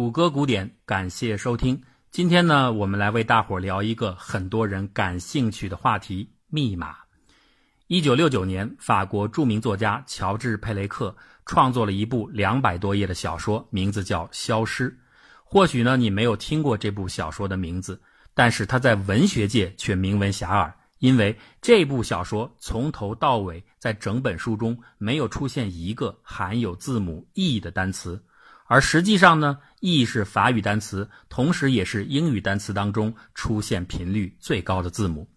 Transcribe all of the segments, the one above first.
谷歌古典，感谢收听。今天呢，我们来为大伙聊一个很多人感兴趣的话题——密码。一九六九年，法国著名作家乔治·佩雷克创作了一部两百多页的小说，名字叫《消失》。或许呢，你没有听过这部小说的名字，但是它在文学界却名闻遐迩，因为这部小说从头到尾，在整本书中没有出现一个含有字母 “e” 的单词。而实际上呢，e 是法语单词，同时也是英语单词当中出现频率最高的字母。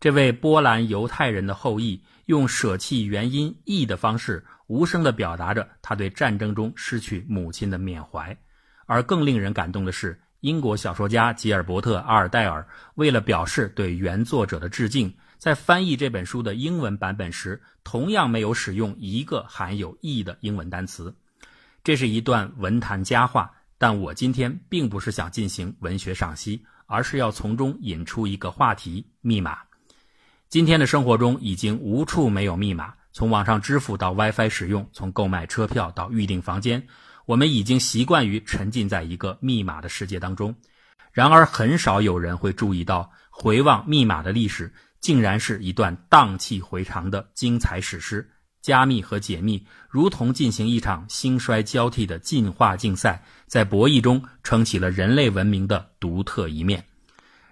这位波兰犹太人的后裔用舍弃元音 e 的方式，无声地表达着他对战争中失去母亲的缅怀。而更令人感动的是，英国小说家吉尔伯特·阿尔戴尔为了表示对原作者的致敬，在翻译这本书的英文版本时，同样没有使用一个含有 e 的英文单词。这是一段文坛佳话，但我今天并不是想进行文学赏析，而是要从中引出一个话题：密码。今天的生活中已经无处没有密码，从网上支付到 WiFi 使用，从购买车票到预订房间，我们已经习惯于沉浸在一个密码的世界当中。然而，很少有人会注意到，回望密码的历史，竟然是一段荡气回肠的精彩史诗。加密和解密如同进行一场兴衰交替的进化竞赛，在博弈中撑起了人类文明的独特一面。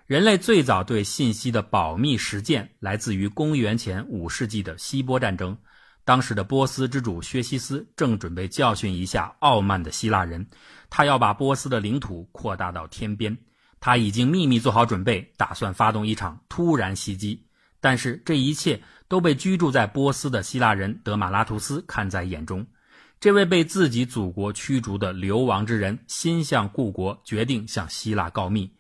人类最早对信息的保密实践来自于公元前五世纪的希波战争。当时的波斯之主薛西斯正准备教训一下傲慢的希腊人，他要把波斯的领土扩大到天边。他已经秘密做好准备，打算发动一场突然袭击。但是这一切。都被居住在波斯的希腊人德马拉图斯看在眼中。这位被自己祖国驱逐的流亡之人心向故国，决定向希腊告密。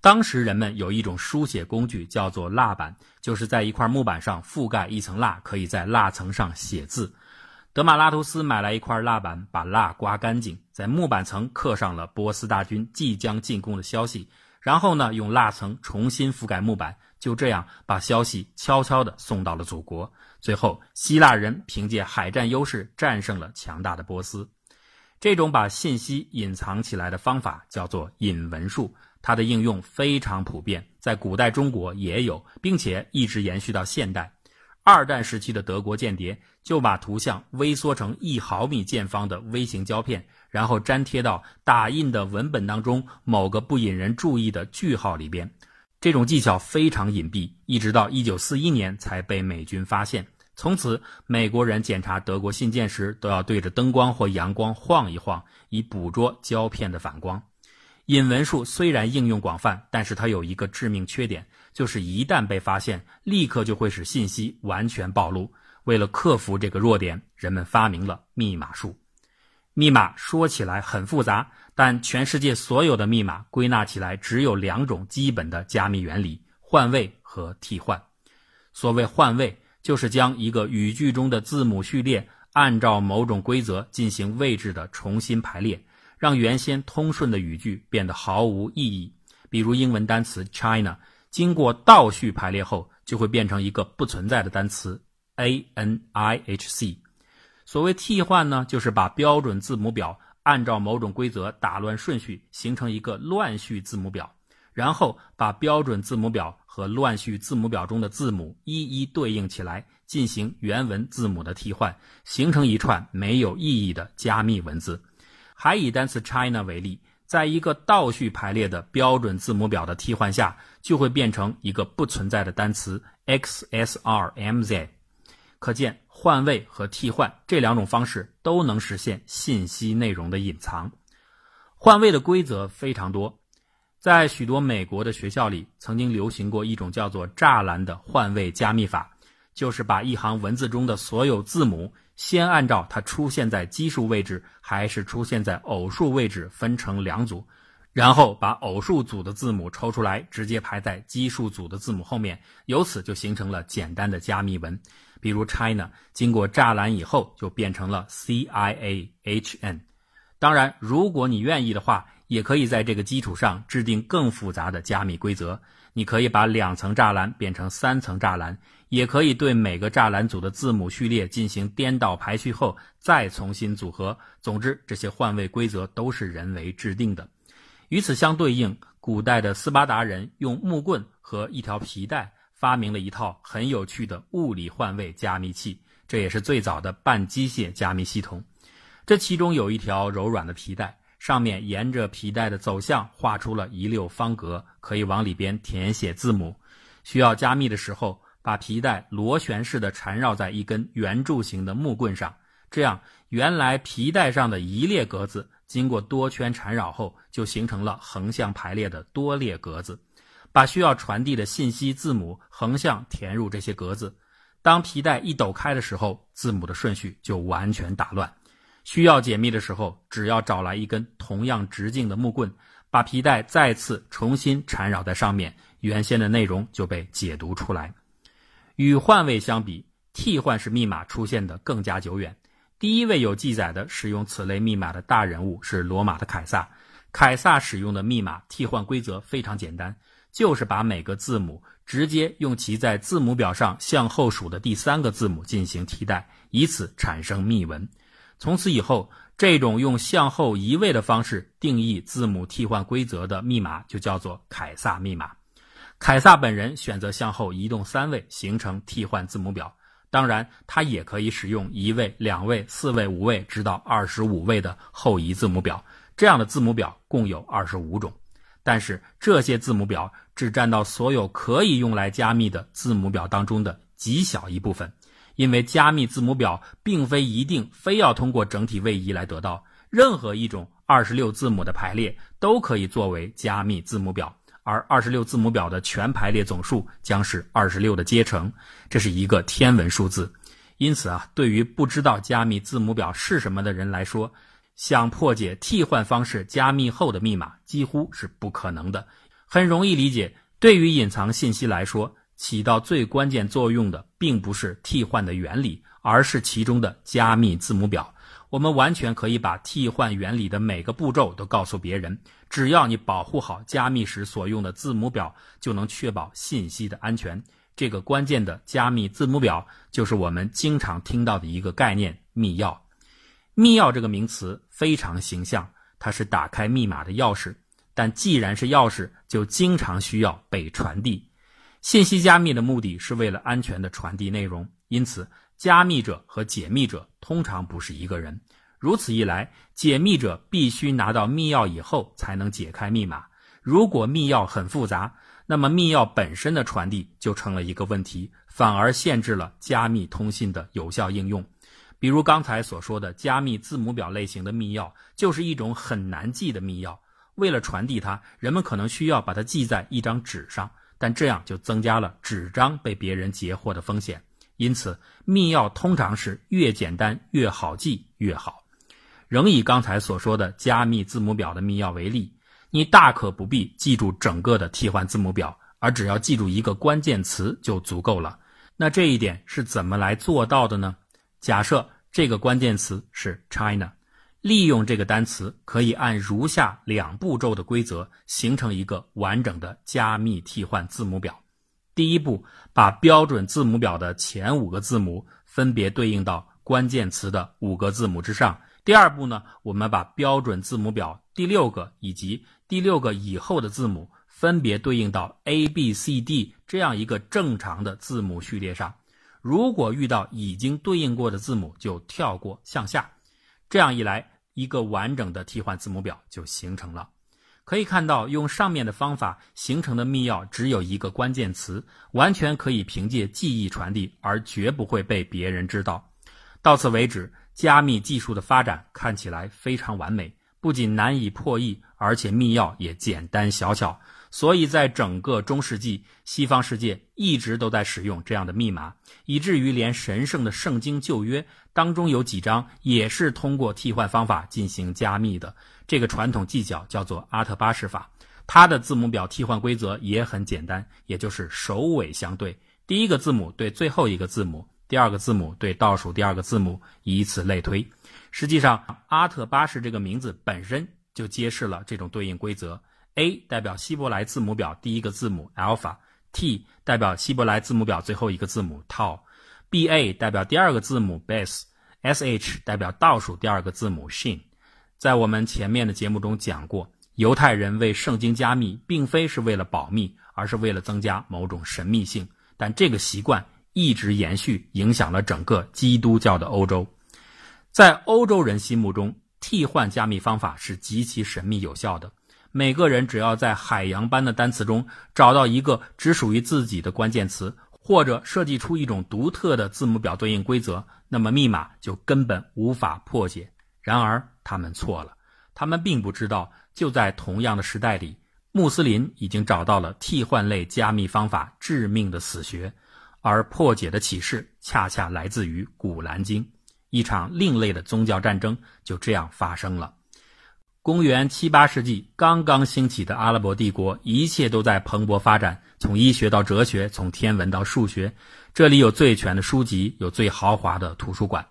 当时人们有一种书写工具，叫做蜡板，就是在一块木板上覆盖一层蜡，可以在蜡层上写字。德马拉图斯买来一块蜡板，把蜡刮干净，在木板层刻上了波斯大军即将进攻的消息，然后呢，用蜡层重新覆盖木板。就这样把消息悄悄地送到了祖国。最后，希腊人凭借海战优势战胜了强大的波斯。这种把信息隐藏起来的方法叫做引文术，它的应用非常普遍，在古代中国也有，并且一直延续到现代。二战时期的德国间谍就把图像微缩成一毫米见方的微型胶片，然后粘贴到打印的文本当中某个不引人注意的句号里边。这种技巧非常隐蔽，一直到一九四一年才被美军发现。从此，美国人检查德国信件时都要对着灯光或阳光晃一晃，以捕捉胶片的反光。隐文术虽然应用广泛，但是它有一个致命缺点，就是一旦被发现，立刻就会使信息完全暴露。为了克服这个弱点，人们发明了密码术。密码说起来很复杂。但全世界所有的密码归纳起来只有两种基本的加密原理：换位和替换。所谓换位，就是将一个语句中的字母序列按照某种规则进行位置的重新排列，让原先通顺的语句变得毫无意义。比如英文单词 China，经过倒序排列后，就会变成一个不存在的单词 A N I H C。所谓替换呢，就是把标准字母表。按照某种规则打乱顺序，形成一个乱序字母表，然后把标准字母表和乱序字母表中的字母一一对应起来，进行原文字母的替换，形成一串没有意义的加密文字。还以单词 China 为例，在一个倒序排列的标准字母表的替换下，就会变成一个不存在的单词 XSRMZ。可见。换位和替换这两种方式都能实现信息内容的隐藏。换位的规则非常多，在许多美国的学校里，曾经流行过一种叫做栅栏的换位加密法，就是把一行文字中的所有字母先按照它出现在奇数位置还是出现在偶数位置分成两组，然后把偶数组的字母抽出来，直接排在奇数组的字母后面，由此就形成了简单的加密文。比如 China 经过栅栏以后就变成了 C I A H N。当然，如果你愿意的话，也可以在这个基础上制定更复杂的加密规则。你可以把两层栅栏变成三层栅栏，也可以对每个栅栏组的字母序列进行颠倒排序后再重新组合。总之，这些换位规则都是人为制定的。与此相对应，古代的斯巴达人用木棍和一条皮带发明了一套很有趣的物理换位加密器，这也是最早的半机械加密系统。这其中有一条柔软的皮带。上面沿着皮带的走向画出了一溜方格，可以往里边填写字母。需要加密的时候，把皮带螺旋式的缠绕在一根圆柱形的木棍上，这样原来皮带上的一列格子，经过多圈缠绕后，就形成了横向排列的多列格子。把需要传递的信息字母横向填入这些格子，当皮带一抖开的时候，字母的顺序就完全打乱。需要解密的时候，只要找来一根同样直径的木棍，把皮带再次重新缠绕在上面，原先的内容就被解读出来。与换位相比，替换式密码出现的更加久远。第一位有记载的使用此类密码的大人物是罗马的凯撒。凯撒使用的密码替换规则非常简单，就是把每个字母直接用其在字母表上向后数的第三个字母进行替代，以此产生密文。从此以后，这种用向后移位的方式定义字母替换规则的密码就叫做凯撒密码。凯撒本人选择向后移动三位形成替换字母表，当然，他也可以使用一位、两位、四位、五位，直到二十五位的后移字母表。这样的字母表共有二十五种，但是这些字母表只占到所有可以用来加密的字母表当中的极小一部分。因为加密字母表并非一定非要通过整体位移来得到，任何一种二十六字母的排列都可以作为加密字母表，而二十六字母表的全排列总数将是二十六的阶乘，这是一个天文数字。因此啊，对于不知道加密字母表是什么的人来说，想破解替换方式加密后的密码几乎是不可能的。很容易理解，对于隐藏信息来说。起到最关键作用的，并不是替换的原理，而是其中的加密字母表。我们完全可以把替换原理的每个步骤都告诉别人，只要你保护好加密时所用的字母表，就能确保信息的安全。这个关键的加密字母表，就是我们经常听到的一个概念——密钥。密钥这个名词非常形象，它是打开密码的钥匙。但既然是钥匙，就经常需要被传递。信息加密的目的是为了安全的传递内容，因此加密者和解密者通常不是一个人。如此一来，解密者必须拿到密钥以后才能解开密码。如果密钥很复杂，那么密钥本身的传递就成了一个问题，反而限制了加密通信的有效应用。比如刚才所说的加密字母表类型的密钥，就是一种很难记的密钥。为了传递它，人们可能需要把它记在一张纸上。但这样就增加了纸张被别人截获的风险，因此密钥通常是越简单越好记越好。仍以刚才所说的加密字母表的密钥为例，你大可不必记住整个的替换字母表，而只要记住一个关键词就足够了。那这一点是怎么来做到的呢？假设这个关键词是 China。利用这个单词，可以按如下两步骤的规则形成一个完整的加密替换字母表。第一步，把标准字母表的前五个字母分别对应到关键词的五个字母之上。第二步呢，我们把标准字母表第六个以及第六个以后的字母分别对应到 A、B、C、D 这样一个正常的字母序列上。如果遇到已经对应过的字母，就跳过向下。这样一来。一个完整的替换字母表就形成了。可以看到，用上面的方法形成的密钥只有一个关键词，完全可以凭借记忆传递，而绝不会被别人知道。到此为止，加密技术的发展看起来非常完美，不仅难以破译，而且密钥也简单小巧。所以在整个中世纪，西方世界一直都在使用这样的密码，以至于连神圣的圣经旧约当中有几章也是通过替换方法进行加密的。这个传统技巧叫做阿特巴式法，它的字母表替换规则也很简单，也就是首尾相对，第一个字母对最后一个字母，第二个字母对倒数第二个字母，以此类推。实际上，阿特巴式这个名字本身。就揭示了这种对应规则：A 代表希伯来字母表第一个字母 alpha，T 代表希伯来字母表最后一个字母 tau，BA 代表第二个字母 base，SH 代表倒数第二个字母 shin。在我们前面的节目中讲过，犹太人为圣经加密，并非是为了保密，而是为了增加某种神秘性。但这个习惯一直延续，影响了整个基督教的欧洲。在欧洲人心目中，替换加密方法是极其神秘有效的。每个人只要在海洋般的单词中找到一个只属于自己的关键词，或者设计出一种独特的字母表对应规则，那么密码就根本无法破解。然而，他们错了。他们并不知道，就在同样的时代里，穆斯林已经找到了替换类加密方法致命的死穴，而破解的启示恰恰来自于《古兰经》。一场另类的宗教战争就这样发生了。公元七八世纪，刚刚兴起的阿拉伯帝国，一切都在蓬勃发展，从医学到哲学，从天文到数学。这里有最全的书籍，有最豪华的图书馆。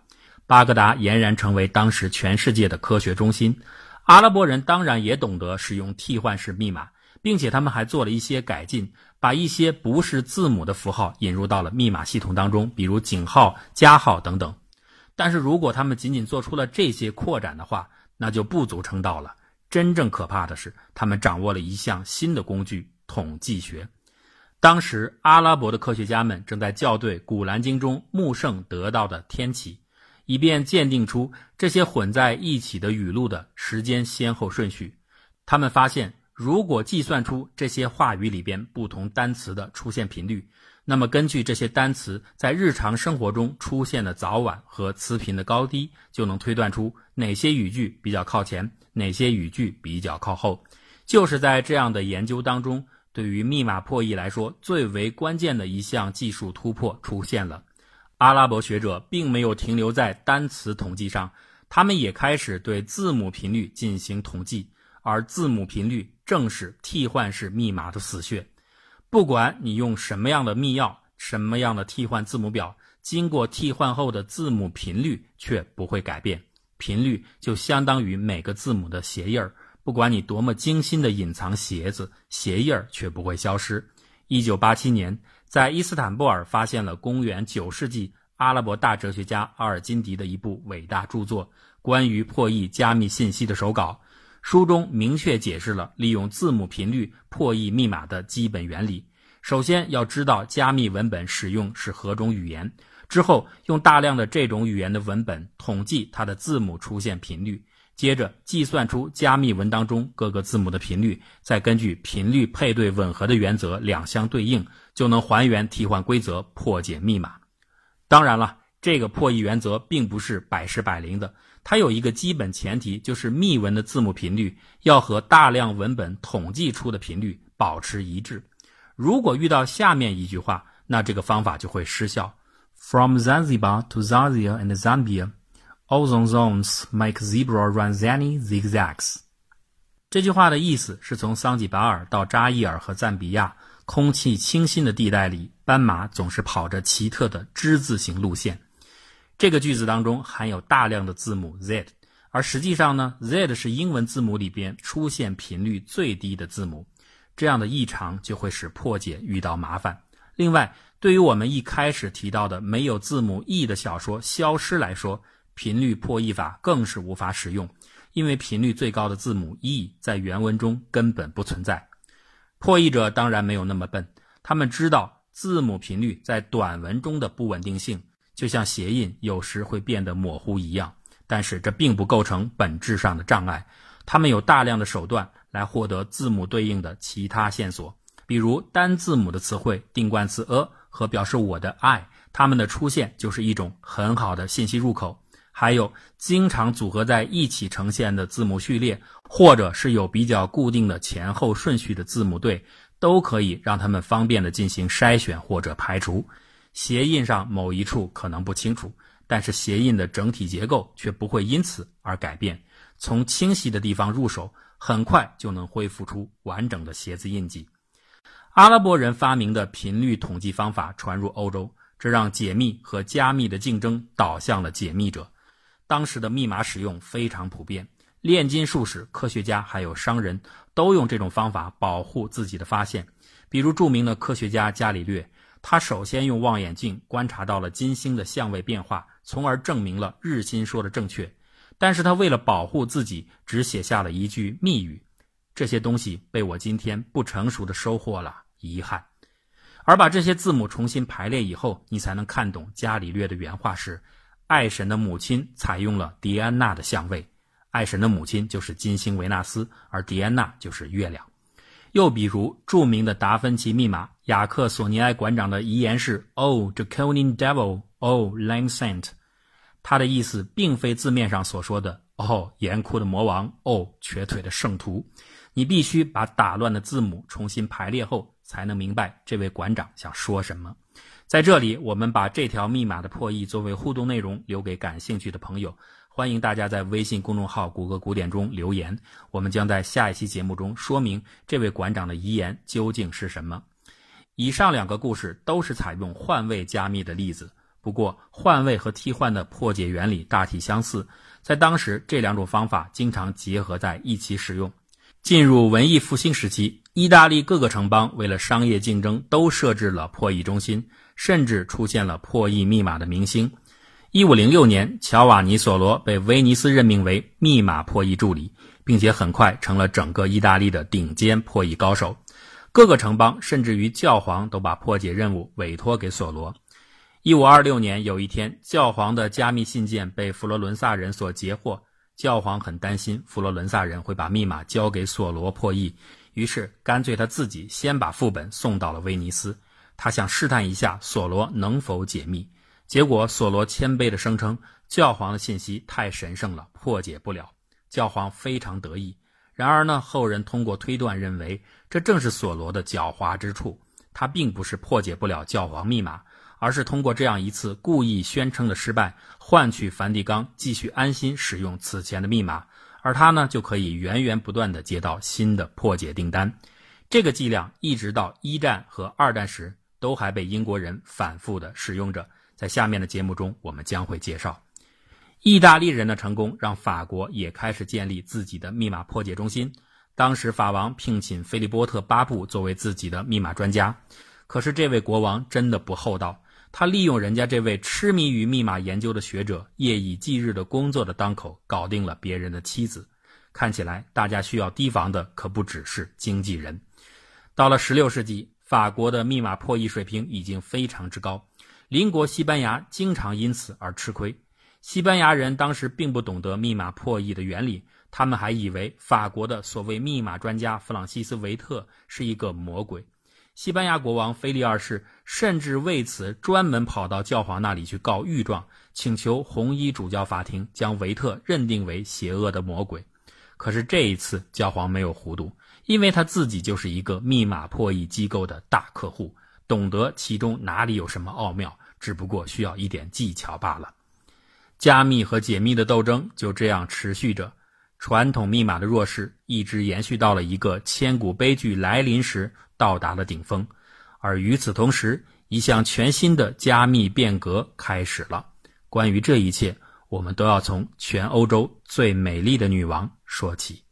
巴格达俨然成为当时全世界的科学中心。阿拉伯人当然也懂得使用替换式密码，并且他们还做了一些改进，把一些不是字母的符号引入到了密码系统当中，比如井号、加号等等。但是如果他们仅仅做出了这些扩展的话，那就不足称道了。真正可怕的是，他们掌握了一项新的工具——统计学。当时，阿拉伯的科学家们正在校对《古兰经》中穆圣得到的天启。以便鉴定出这些混在一起的语录的时间先后顺序，他们发现，如果计算出这些话语里边不同单词的出现频率，那么根据这些单词在日常生活中出现的早晚和词频的高低，就能推断出哪些语句比较靠前，哪些语句比较靠后。就是在这样的研究当中，对于密码破译来说，最为关键的一项技术突破出现了。阿拉伯学者并没有停留在单词统计上，他们也开始对字母频率进行统计，而字母频率正是替换式密码的死穴。不管你用什么样的密钥、什么样的替换字母表，经过替换后的字母频率却不会改变。频率就相当于每个字母的鞋印儿，不管你多么精心的隐藏鞋子，鞋印儿却不会消失。一九八七年。在伊斯坦布尔发现了公元九世纪阿拉伯大哲学家阿尔金迪的一部伟大著作《关于破译加密信息的手稿》，书中明确解释了利用字母频率破译密码的基本原理。首先要知道加密文本使用是何种语言，之后用大量的这种语言的文本统计它的字母出现频率。接着计算出加密文当中各个字母的频率，再根据频率配对吻合的原则两相对应，就能还原替换规则，破解密码。当然了，这个破译原则并不是百试百灵的，它有一个基本前提，就是密文的字母频率要和大量文本统计出的频率保持一致。如果遇到下面一句话，那这个方法就会失效。From Zanzibar to Zaire and Zambia. Ozone zones make zebra run zany zigzags。这句话的意思是从桑吉巴尔到扎伊尔和赞比亚，空气清新的地带里，斑马总是跑着奇特的之字形路线。这个句子当中含有大量的字母 z，而实际上呢，z 是英文字母里边出现频率最低的字母。这样的异常就会使破解遇到麻烦。另外，对于我们一开始提到的没有字母 e 的小说消失来说，频率破译法更是无法使用，因为频率最高的字母 e 在原文中根本不存在。破译者当然没有那么笨，他们知道字母频率在短文中的不稳定性，就像鞋印有时会变得模糊一样。但是这并不构成本质上的障碍。他们有大量的手段来获得字母对应的其他线索，比如单字母的词汇定冠词 a 和表示我的 i，它们的出现就是一种很好的信息入口。还有经常组合在一起呈现的字母序列，或者是有比较固定的前后顺序的字母对，都可以让他们方便的进行筛选或者排除。鞋印上某一处可能不清楚，但是鞋印的整体结构却不会因此而改变。从清晰的地方入手，很快就能恢复出完整的鞋子印记。阿拉伯人发明的频率统计方法传入欧洲，这让解密和加密的竞争导向了解密者。当时的密码使用非常普遍，炼金术士、科学家还有商人，都用这种方法保护自己的发现。比如著名的科学家伽利略，他首先用望远镜观察到了金星的相位变化，从而证明了日心说的正确。但是他为了保护自己，只写下了一句密语。这些东西被我今天不成熟的收获了，遗憾。而把这些字母重新排列以后，你才能看懂伽利略的原话是：爱神的母亲采用了狄安娜的相位，爱神的母亲就是金星维纳斯，而狄安娜就是月亮。又比如著名的达芬奇密码，雅克索尼埃馆长的遗言是：“Oh, draconian devil, oh, lame saint。”他的意思并非字面上所说的“哦，严酷的魔王，哦，瘸腿的圣徒”。你必须把打乱的字母重新排列后，才能明白这位馆长想说什么。在这里，我们把这条密码的破译作为互动内容留给感兴趣的朋友。欢迎大家在微信公众号“谷歌古典”中留言，我们将在下一期节目中说明这位馆长的遗言究竟是什么。以上两个故事都是采用换位加密的例子，不过换位和替换的破解原理大体相似，在当时这两种方法经常结合在一起使用。进入文艺复兴时期，意大利各个城邦为了商业竞争，都设置了破译中心，甚至出现了破译密码的明星。一五零六年，乔瓦尼·索罗被威尼斯任命为密码破译助理，并且很快成了整个意大利的顶尖破译高手。各个城邦甚至于教皇都把破解任务委托给索罗。一五二六年，有一天，教皇的加密信件被佛罗伦萨人所截获，教皇很担心佛罗伦萨人会把密码交给索罗破译，于是干脆他自己先把副本送到了威尼斯，他想试探一下索罗能否解密。结果，索罗谦卑地声称，教皇的信息太神圣了，破解不了。教皇非常得意。然而呢，后人通过推断认为，这正是索罗的狡猾之处。他并不是破解不了教皇密码，而是通过这样一次故意宣称的失败，换取梵蒂冈继续安心使用此前的密码，而他呢，就可以源源不断地接到新的破解订单。这个伎俩一直到一战和二战时，都还被英国人反复的使用着。在下面的节目中，我们将会介绍意大利人的成功，让法国也开始建立自己的密码破解中心。当时法王聘请菲利波特八部作为自己的密码专家，可是这位国王真的不厚道，他利用人家这位痴迷于密码研究的学者夜以继日的工作的当口，搞定了别人的妻子。看起来大家需要提防的可不只是经纪人。到了16世纪，法国的密码破译水平已经非常之高。邻国西班牙经常因此而吃亏。西班牙人当时并不懂得密码破译的原理，他们还以为法国的所谓密码专家弗朗西斯·维特是一个魔鬼。西班牙国王腓力二世甚至为此专门跑到教皇那里去告御状，请求红衣主教法庭将维特认定为邪恶的魔鬼。可是这一次，教皇没有糊涂，因为他自己就是一个密码破译机构的大客户，懂得其中哪里有什么奥妙。只不过需要一点技巧罢了。加密和解密的斗争就这样持续着，传统密码的弱势一直延续到了一个千古悲剧来临时到达了顶峰，而与此同时，一项全新的加密变革开始了。关于这一切，我们都要从全欧洲最美丽的女王说起。